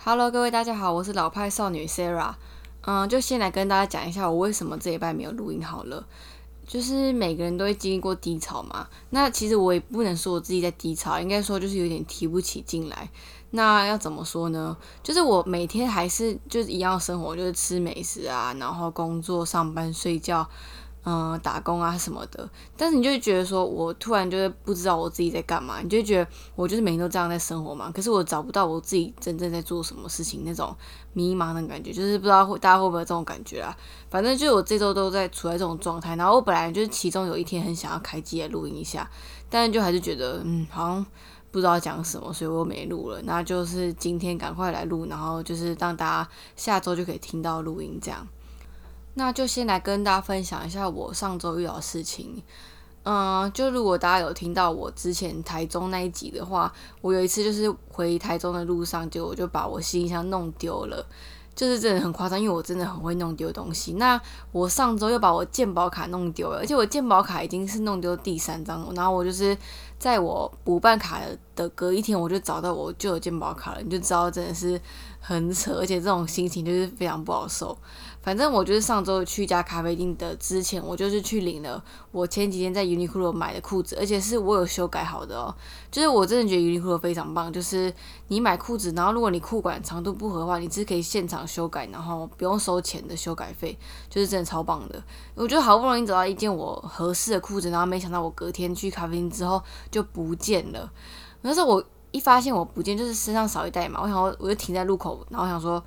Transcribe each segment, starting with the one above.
Hello，各位大家好，我是老派少女 Sarah。嗯，就先来跟大家讲一下我为什么这一拜没有录音好了。就是每个人都会经历过低潮嘛，那其实我也不能说我自己在低潮，应该说就是有点提不起劲来。那要怎么说呢？就是我每天还是就是一样生活，就是吃美食啊，然后工作、上班、睡觉。嗯，打工啊什么的，但是你就会觉得说，我突然就是不知道我自己在干嘛，你就觉得我就是每天都这样在生活嘛，可是我找不到我自己真正在做什么事情那种迷茫的感觉，就是不知道大家会不会有这种感觉啊？反正就我这周都在处在这种状态，然后我本来就是其中有一天很想要开机来录音一下，但是就还是觉得嗯，好像不知道讲什么，所以我没录了。那就是今天赶快来录，然后就是让大家下周就可以听到录音这样。那就先来跟大家分享一下我上周遇到的事情。嗯，就如果大家有听到我之前台中那一集的话，我有一次就是回台中的路上，就我就把我行李箱弄丢了，就是真的很夸张，因为我真的很会弄丢东西。那我上周又把我健保卡弄丢了，而且我健保卡已经是弄丢第三张，然后我就是在我补办卡的隔一天，我就找到我旧的健保卡了，你就知道真的是很扯，而且这种心情就是非常不好受。反正我就是上周去一家咖啡店的之前，我就是去领了我前几天在 Uniqlo 买的裤子，而且是我有修改好的哦。就是我真的觉得 Uniqlo 非常棒，就是你买裤子，然后如果你裤管长度不合的话，你是可以现场修改，然后不用收钱的修改费，就是真的超棒的。我觉得好不容易找到一件我合适的裤子，然后没想到我隔天去咖啡店之后就不见了。那时候我一发现我不见，就是身上少一袋嘛，我想我就停在路口，然后想说。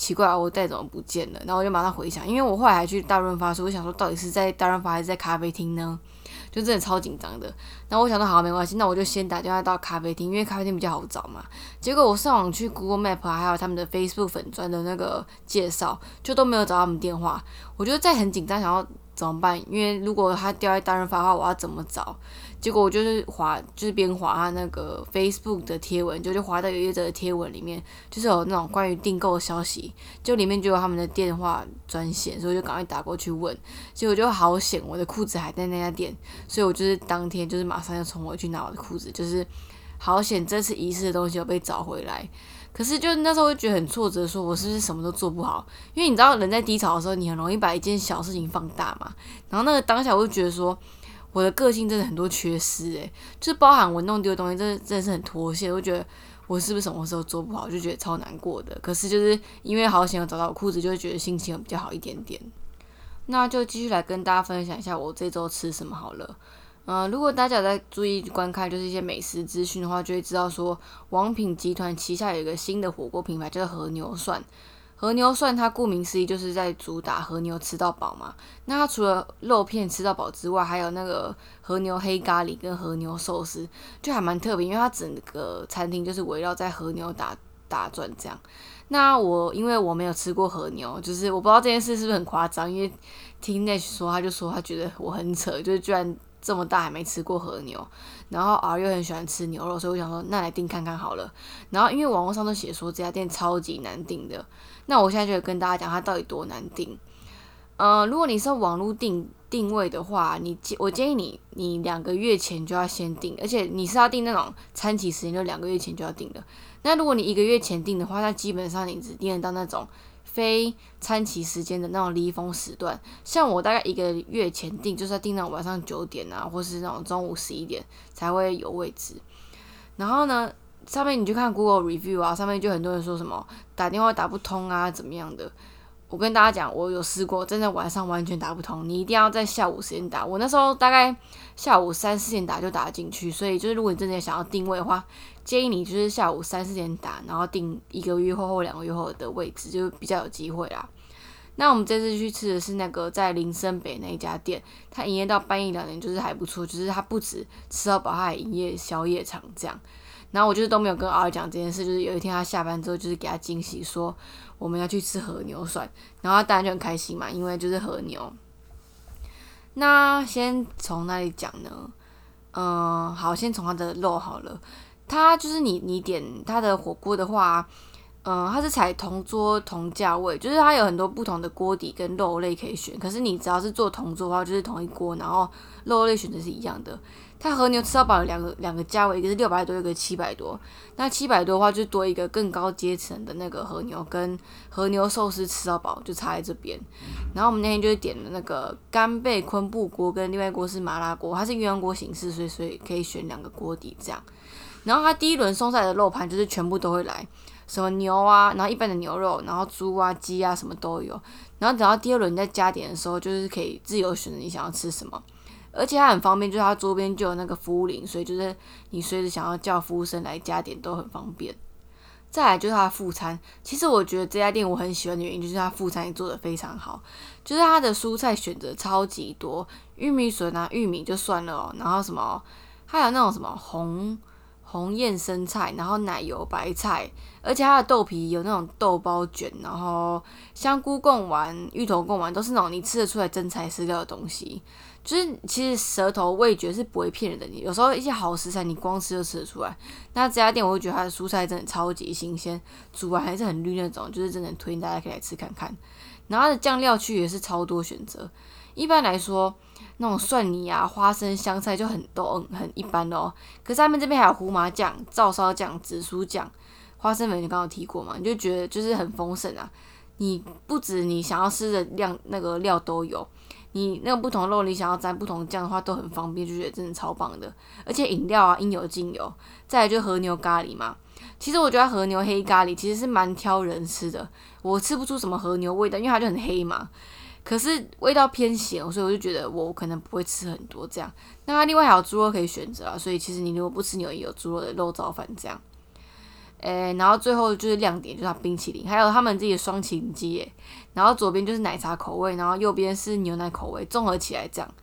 奇怪啊，我袋怎么不见了？然后我就马上回想，因为我后来还去大润发，所以我想说到底是在大润发还是在咖啡厅呢？就真的超紧张的。然后我想说好没关系，那我就先打电话到咖啡厅，因为咖啡厅比较好找嘛。结果我上网去 Google Map 还有他们的 Facebook 粉砖的那个介绍，就都没有找到他们电话。我觉得在很紧张，想要怎么办？因为如果他掉在大润发的话，我要怎么找？结果我就是滑，就是边滑他那个 Facebook 的贴文，就就滑到有一则贴文里面，就是有那种关于订购的消息，就里面就有他们的电话专线，所以就赶快打过去问。结果就好险，我的裤子还在那家店，所以我就是当天就是马上要冲回去拿我的裤子，就是好险这次遗失的东西有被找回来。可是就那时候会觉得很挫折，说我是不是什么都做不好？因为你知道人在低潮的时候，你很容易把一件小事情放大嘛。然后那个当下我就觉得说。我的个性真的很多缺失诶，就是包含我弄丢东西，真的真的是很脱线。我觉得我是不是什么时候做不好，就觉得超难过的。可是就是因为好险有找到裤子，就会觉得心情比较好一点点。那就继续来跟大家分享一下我这周吃什么好了。嗯，如果大家在注意观看就是一些美食资讯的话，就会知道说王品集团旗下有一个新的火锅品牌，叫做和牛涮。和牛涮它顾名思义就是在主打和牛吃到饱嘛。那它除了肉片吃到饱之外，还有那个和牛黑咖喱跟和牛寿司，就还蛮特别，因为它整个餐厅就是围绕在和牛打打转这样。那我因为我没有吃过和牛，就是我不知道这件事是不是很夸张，因为听 Nash 说，他就说他觉得我很扯，就是居然。这么大还没吃过和牛，然后儿又很喜欢吃牛肉，所以我想说那来订看看好了。然后因为网络上都写说这家店超级难订的，那我现在就跟大家讲它到底多难订。呃，如果你是网络订定位的话，你我建议你你两个月前就要先订，而且你是要订那种餐期时间就两个月前就要订的。那如果你一个月前订的话，那基本上你只订得到那种。非餐期时间的那种离峰时段，像我大概一个月前订，就是要订到晚上九点啊，或是那种中午十一点才会有位置。然后呢，上面你就看 Google review 啊，上面就很多人说什么打电话打不通啊，怎么样的。我跟大家讲，我有试过，真的晚上完全打不通，你一定要在下午时间打。我那时候大概下午三四点打就打进去，所以就是如果你真的想要定位的话，建议你就是下午三四点打，然后定一个月后或两个月后的位置，就比较有机会啦。那我们这次去吃的是那个在林森北那一家店，它营业到半夜两点，就是还不错，就是它不止吃到饱，它还营业宵夜场这样。然后我就是都没有跟儿讲这件事，就是有一天他下班之后，就是给他惊喜说我们要去吃和牛涮，然后他当然就很开心嘛，因为就是和牛。那先从哪里讲呢？嗯，好，先从它的肉好了。它就是你你点它的火锅的话，嗯，它是采同桌同价位，就是它有很多不同的锅底跟肉类可以选。可是你只要是做同桌的话，就是同一锅，然后肉类选择是一样的。它和牛吃到饱有两个两个价位，一个是六百多，一个七百多。那七百多的话，就多一个更高阶层的那个和牛跟和牛寿司吃到饱，就差在这边。然后我们那天就是点了那个干贝昆布锅，跟另外一锅是麻辣锅，它是鸳鸯锅形式，所以所以可以选两个锅底这样。然后它第一轮送上来的肉盘就是全部都会来。什么牛啊，然后一般的牛肉，然后猪啊、鸡啊，什么都有。然后等到第二轮再加点的时候，就是可以自由选择你想要吃什么。而且它很方便，就是它桌边就有那个服务铃，所以就是你随时想要叫服务生来加点都很方便。再来就是它的副餐，其实我觉得这家店我很喜欢的原因就是它副餐也做的非常好，就是它的蔬菜选择超级多，玉米笋啊、玉米就算了哦，然后什么还有那种什么红。红艳生菜，然后奶油白菜，而且它的豆皮有那种豆包卷，然后香菇贡丸、芋头贡丸都是那种你吃得出来真材实料的东西。就是其实舌头味觉是不会骗人的，你有时候一些好食材你光吃就吃得出来。那这家店我会觉得它的蔬菜真的超级新鲜，煮完还是很绿那种，就是真的推荐大家可以来吃看看。然后它的酱料区也是超多选择，一般来说。那种蒜泥啊、花生、香菜就很都很一般的哦。可是他们这边还有胡麻酱、照烧酱、紫苏酱、花生粉，你刚刚提过嘛？你就觉得就是很丰盛啊。你不止你想要吃的量那个料都有，你那个不同肉你想要沾不同酱的话都很方便，就觉得真的超棒的。而且饮料啊应有尽有。再来就和牛咖喱嘛，其实我觉得和牛黑咖喱其实是蛮挑人吃的，我吃不出什么和牛味道，因为它就很黑嘛。可是味道偏咸，所以我就觉得我可能不会吃很多这样。那它另外还有猪肉可以选择啊，所以其实你如果不吃牛，也有猪肉的肉燥饭这样。诶，然后最后就是亮点，就是它冰淇淋，还有他们自己的双淇淋机。然后左边就是奶茶口味，然后右边是牛奶口味，综合起来这样。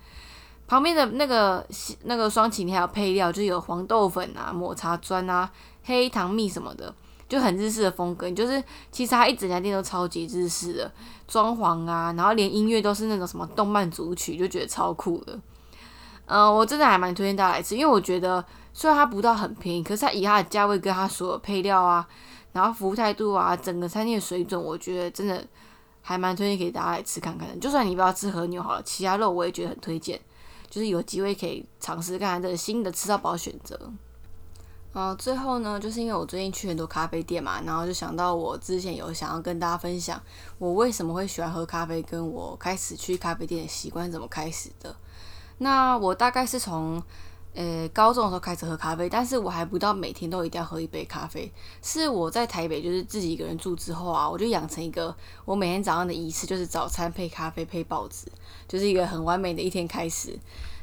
旁边的那个那个双淇淋还有配料，就有黄豆粉啊、抹茶砖啊、黑糖蜜什么的。就很日式的风格，就是其实它一整家店都超级日式的装潢啊，然后连音乐都是那种什么动漫组曲，就觉得超酷的。嗯，我真的还蛮推荐大家来吃，因为我觉得虽然它不到很便宜，可是它以它的价位跟它所有配料啊，然后服务态度啊，整个餐厅的水准，我觉得真的还蛮推荐给大家来吃看看的。就算你不要吃和牛好了，其他肉我也觉得很推荐，就是有机会可以尝试看看这个新的吃到饱选择。嗯，最后呢，就是因为我最近去很多咖啡店嘛，然后就想到我之前有想要跟大家分享我为什么会喜欢喝咖啡，跟我开始去咖啡店的习惯怎么开始的。那我大概是从呃高中的时候开始喝咖啡，但是我还不到每天都一定要喝一杯咖啡。是我在台北就是自己一个人住之后啊，我就养成一个我每天早上的仪式，就是早餐配咖啡配报纸，就是一个很完美的一天开始。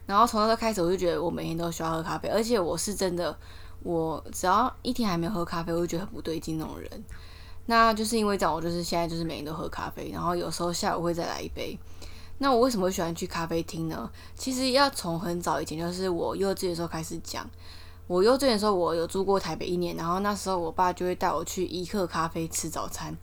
然后从那时候开始，我就觉得我每天都需要喝咖啡，而且我是真的。我只要一天还没有喝咖啡，我就觉得很不对劲那种人。那就是因为这样，我就是现在就是每天都喝咖啡，然后有时候下午会再来一杯。那我为什么会喜欢去咖啡厅呢？其实要从很早以前，就是我幼稚的时候开始讲。我幼稚园的时候，我有住过台北一年，然后那时候我爸就会带我去一克咖啡吃早餐。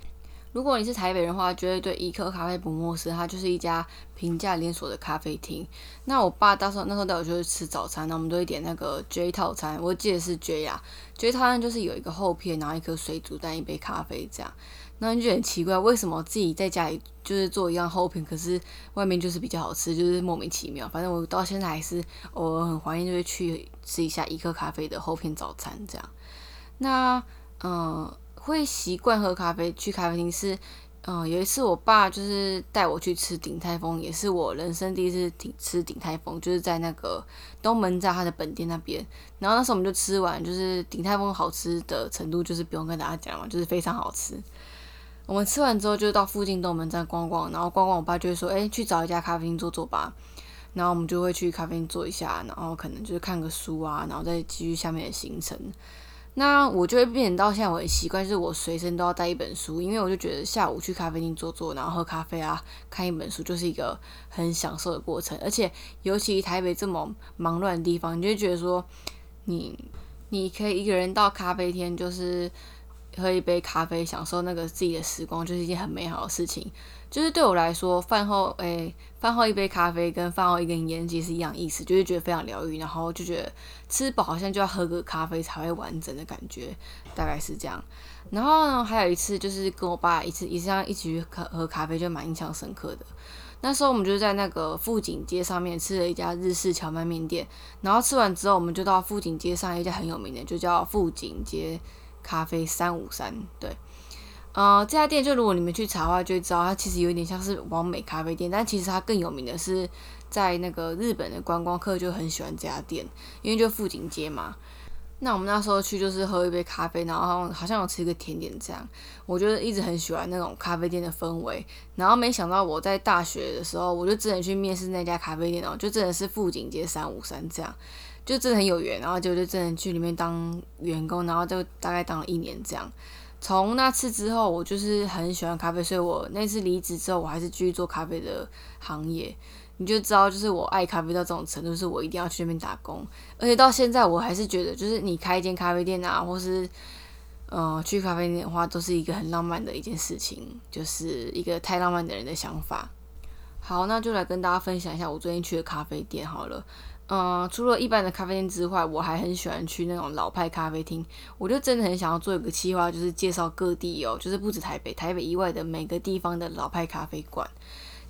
如果你是台北人的话，绝对对一克咖啡不陌生，它就是一家平价连锁的咖啡厅。那我爸到时候那时候带我去吃早餐，那我们都会点那个 J 套餐，我记得是 J 啊，J 套餐就是有一个厚片，然后一颗水煮蛋，一杯咖啡这样。那就很奇怪，为什么自己在家里就是做一样厚片，可是外面就是比较好吃，就是莫名其妙。反正我到现在还是偶尔很怀念，就会去吃一下一克咖啡的厚片早餐这样。那嗯。会习惯喝咖啡，去咖啡厅是，嗯，有一次我爸就是带我去吃鼎泰丰，也是我人生第一次顶吃鼎泰丰，就是在那个东门在他的本店那边。然后那时候我们就吃完，就是鼎泰丰好吃的程度，就是不用跟大家讲嘛，就是非常好吃。我们吃完之后就到附近东门站逛逛，然后逛逛，我爸就会说，哎，去找一家咖啡厅坐坐吧。然后我们就会去咖啡厅坐一下，然后可能就是看个书啊，然后再继续下面的行程。那我就会变成到现在我的习惯，是我随身都要带一本书，因为我就觉得下午去咖啡厅坐坐，然后喝咖啡啊，看一本书，就是一个很享受的过程。而且，尤其台北这么忙乱的地方，你就觉得说，你你可以一个人到咖啡厅，就是喝一杯咖啡，享受那个自己的时光，就是一件很美好的事情。就是对我来说，饭后诶，饭后一杯咖啡跟饭后一根烟其实一样意思，就是觉得非常疗愈，然后就觉得吃饱好像就要喝个咖啡才会完整的感觉，大概是这样。然后呢，还有一次就是跟我爸一次一次这样一起去喝喝咖啡，就蛮印象深刻的。那时候我们就在那个富锦街上面吃了一家日式荞麦面店，然后吃完之后，我们就到富锦街上一家很有名的，就叫富锦街咖啡三五三，对。呃，这家店就如果你们去查的话，就会知道它其实有点像是完美咖啡店，但其实它更有名的是在那个日本的观光客就很喜欢这家店，因为就富锦街嘛。那我们那时候去就是喝一杯咖啡，然后好像有吃一个甜点这样。我就一直很喜欢那种咖啡店的氛围，然后没想到我在大学的时候，我就真的去面试那家咖啡店哦，就真的是富锦街三五三这样，就真的很有缘，然后就就真的去里面当员工，然后就大概当了一年这样。从那次之后，我就是很喜欢咖啡，所以我那次离职之后，我还是继续做咖啡的行业。你就知道，就是我爱咖啡到这种程度，是我一定要去那边打工。而且到现在，我还是觉得，就是你开一间咖啡店啊，或是嗯去咖啡店的话，都是一个很浪漫的一件事情，就是一个太浪漫的人的想法。好，那就来跟大家分享一下我最近去的咖啡店好了。嗯，除了一般的咖啡店之外，我还很喜欢去那种老派咖啡厅。我就真的很想要做一个计划，就是介绍各地哦，就是不止台北，台北以外的每个地方的老派咖啡馆。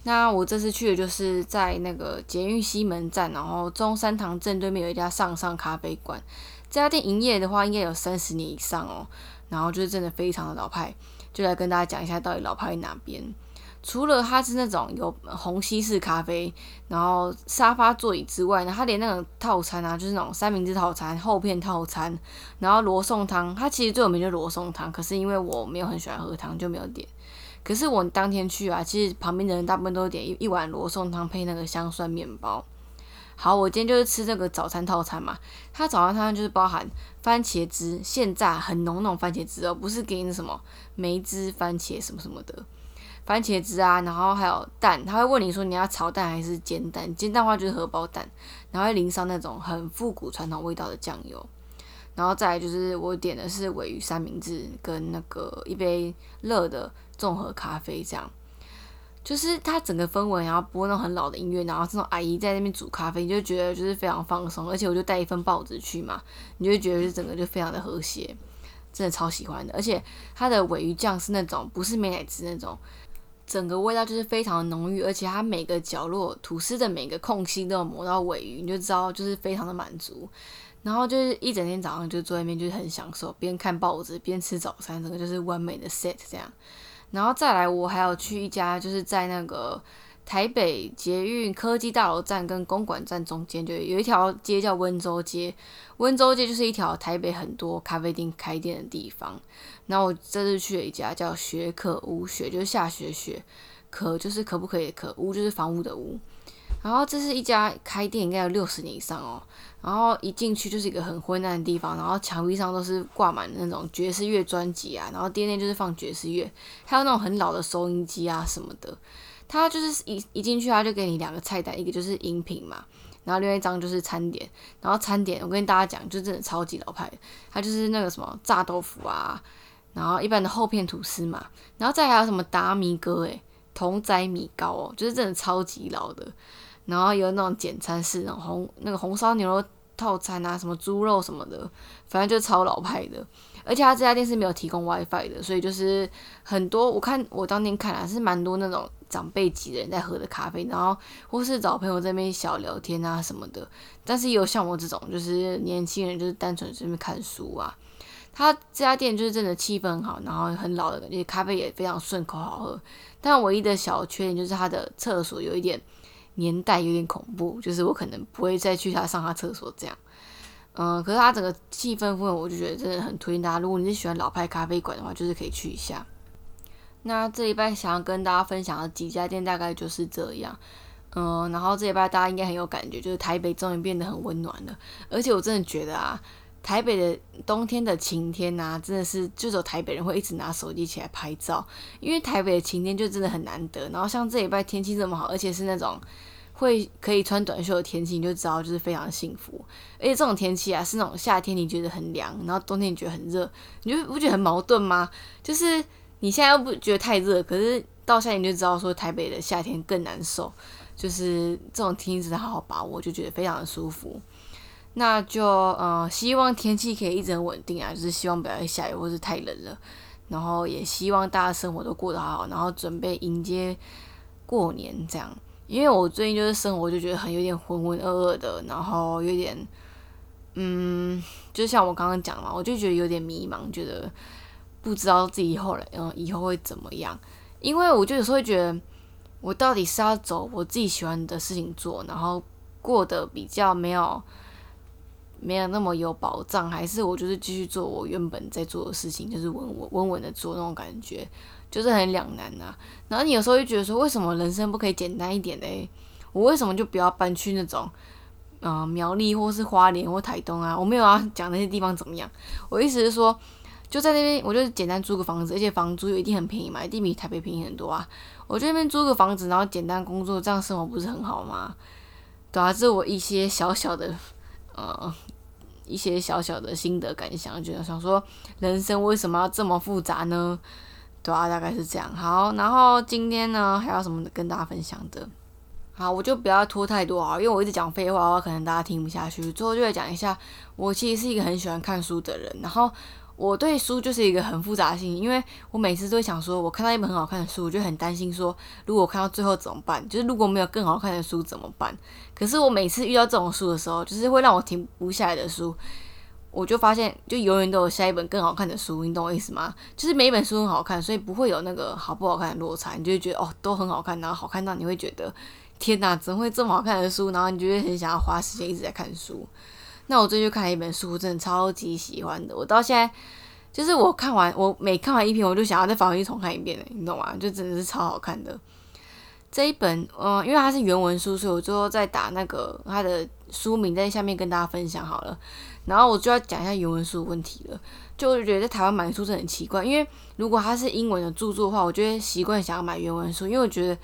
那我这次去的就是在那个捷运西门站，然后中山堂正对面有一家上上咖啡馆。这家店营业的话，应该有三十年以上哦。然后就是真的非常的老派，就来跟大家讲一下到底老派在哪边。除了它是那种有虹吸式咖啡，然后沙发座椅之外呢，它连那种套餐啊，就是那种三明治套餐、厚片套餐，然后罗宋汤，它其实最有名就罗宋汤，可是因为我没有很喜欢喝汤，就没有点。可是我当天去啊，其实旁边的人大部分都点一一碗罗宋汤配那个香蒜面包。好，我今天就是吃这个早餐套餐嘛，它早餐套餐就是包含番茄汁，现榨很浓那种番茄汁哦，不是给你什么梅汁番茄什么什么的。番茄汁啊，然后还有蛋，他会问你说你要炒蛋还是煎蛋？煎蛋的话就是荷包蛋，然后会淋上那种很复古传统味道的酱油，然后再来就是我点的是尾鱼三明治跟那个一杯热的综合咖啡，这样，就是它整个氛围，然后播那种很老的音乐，然后这种阿姨在那边煮咖啡，你就觉得就是非常放松，而且我就带一份报纸去嘛，你就觉得就整个就非常的和谐，真的超喜欢的，而且它的尾鱼酱是那种不是美乃滋那种。整个味道就是非常的浓郁，而且它每个角落吐司的每个空隙都有磨到尾鱼，你就知道就是非常的满足。然后就是一整天早上就坐在那边，就是很享受，边看报纸边吃早餐，整个就是完美的 set 这样。然后再来，我还有去一家就是在那个。台北捷运科技大楼站跟公馆站中间，就有一条街叫温州街。温州街就是一条台北很多咖啡店开店的地方。然后我这次去了一家叫雪可屋，雪就是下雪雪，可就是可不可以可，屋就是房屋的屋。然后这是一家开店应该有六十年以上哦。然后一进去就是一个很昏暗的地方，然后墙壁上都是挂满那种爵士乐专辑啊，然后店内就是放爵士乐，还有那种很老的收音机啊什么的。他就是一一进去，他就给你两个菜单，一个就是饮品嘛，然后另外一张就是餐点。然后餐点，我跟大家讲，就真的超级老派。它就是那个什么炸豆腐啊，然后一般的厚片吐司嘛，然后再还有什么达米哥诶，童仔米糕哦，就是真的超级老的。然后有那种简餐式，那种红那个红烧牛肉套餐啊，什么猪肉什么的，反正就超老派的。而且他这家店是没有提供 WiFi 的，所以就是很多我看我当天看啊，是蛮多那种。长辈级的人在喝的咖啡，然后或是找朋友在那边小聊天啊什么的。但是也有像我这种，就是年轻人，就是单纯这边看书啊。他这家店就是真的气氛很好，然后很老的感觉，咖啡也非常顺口好喝。但唯一的小缺点就是他的厕所有一点年代，有点恐怖，就是我可能不会再去他上他厕所这样。嗯，可是他整个气氛氛围，我就觉得真的很推荐大家。如果你是喜欢老派咖啡馆的话，就是可以去一下。那这一拜想要跟大家分享的几家店大概就是这样，嗯，然后这一拜大家应该很有感觉，就是台北终于变得很温暖了，而且我真的觉得啊，台北的冬天的晴天呐，真的是就有台北人会一直拿手机起来拍照，因为台北的晴天就真的很难得。然后像这一拜天气这么好，而且是那种会可以穿短袖的天气，你就知道就是非常幸福。而且这种天气啊，是那种夏天你觉得很凉，然后冬天你觉得很热，你就不觉得很矛盾吗？就是你现在又不觉得太热，可是到夏天就知道说台北的夏天更难受。就是这种天气，真的好好把握，就觉得非常的舒服。那就呃，希望天气可以一直很稳定啊，就是希望不要再下雨或是太冷了。然后也希望大家生活都过得好，然后准备迎接过年这样。因为我最近就是生活就觉得很有点浑浑噩噩的，然后有点嗯，就像我刚刚讲嘛，我就觉得有点迷茫，觉得不知道自己以后来嗯以后会怎么样。因为我就有时候会觉得。我到底是要走我自己喜欢的事情做，然后过得比较没有没有那么有保障，还是我就是继续做我原本在做的事情，就是稳稳稳稳的做那种感觉，就是很两难呐。然后你有时候会觉得说，为什么人生不可以简单一点嘞？我为什么就不要搬去那种嗯苗栗或是花莲或台东啊？我没有要讲那些地方怎么样，我意思是说。就在那边，我就简单租个房子，而且房租又一定很便宜嘛，一定比台北便宜很多啊。我这边租个房子，然后简单工作，这样生活不是很好吗？对啊，这我一些小小的，呃，一些小小的心得感想，觉得想说，人生为什么要这么复杂呢？对啊，大概是这样。好，然后今天呢，还有什么跟大家分享的？好，我就不要拖太多啊，因为我一直讲废话的话，可能大家听不下去。最后就来讲一下，我其实是一个很喜欢看书的人，然后。我对书就是一个很复杂性，因为我每次都会想说，我看到一本很好看的书，我就很担心说，如果我看到最后怎么办？就是如果没有更好看的书怎么办？可是我每次遇到这种书的时候，就是会让我停不下来的书，我就发现就永远都有下一本更好看的书，你懂我意思吗？就是每一本书很好看，所以不会有那个好不好看的落差，你就会觉得哦都很好看，然后好看到你会觉得天哪，怎么会这么好看的书？然后你就会很想要花时间一直在看书。那我最近看了一本书，真的超级喜欢的。我到现在就是我看完，我每看完一篇，我就想要再返回去重看一遍的，你懂吗？就真的是超好看的。这一本，嗯，因为它是原文书，所以我最后再打那个它的书名在下面跟大家分享好了。然后我就要讲一下原文书的问题了。就觉得在台湾买书真的很奇怪，因为如果它是英文的著作的话，我就会习惯想要买原文书，因为我觉得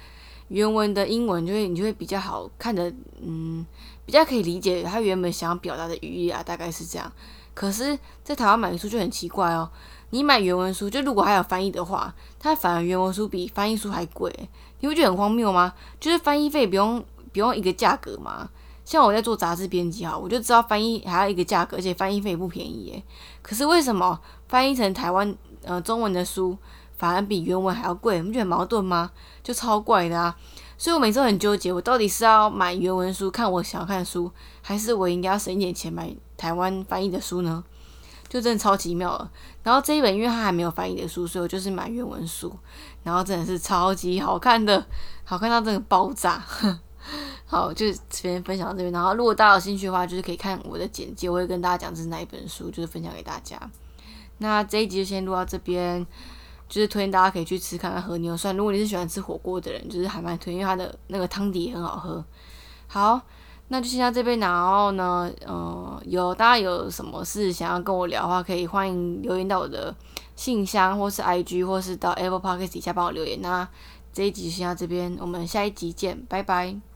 原文的英文就会你就会比较好看的，嗯。比较可以理解他原本想要表达的语义啊，大概是这样。可是，在台湾买书就很奇怪哦。你买原文书，就如果还有翻译的话，它反而原文书比翻译书还贵，你不觉得很荒谬吗？就是翻译费不用不用一个价格吗？像我在做杂志编辑哈，我就知道翻译还要一个价格，而且翻译费也不便宜耶。可是为什么翻译成台湾呃中文的书反而比原文还要贵？你不觉得很矛盾吗？就超怪的啊！所以我每次都很纠结，我到底是要买原文书看我想要看的书，还是我应该要省一点钱买台湾翻译的书呢？就真的超奇妙了。然后这一本因为它还没有翻译的书，所以我就是买原文书，然后真的是超级好看的，好看到这个爆炸。好，就这边分享到这边。然后如果大家有兴趣的话，就是可以看我的简介，我会跟大家讲这是哪一本书，就是分享给大家。那这一集就先录到这边。就是推荐大家可以去吃看看和牛涮。如果你是喜欢吃火锅的人，就是还蛮推荐，因为它的那个汤底也很好喝。好，那就先到这边。然后呢，呃，有大家有什么事想要跟我聊的话，可以欢迎留言到我的信箱，或是 IG，或是到 Apple Podcast 底下帮我留言。那这一集先到这边，我们下一集见，拜拜。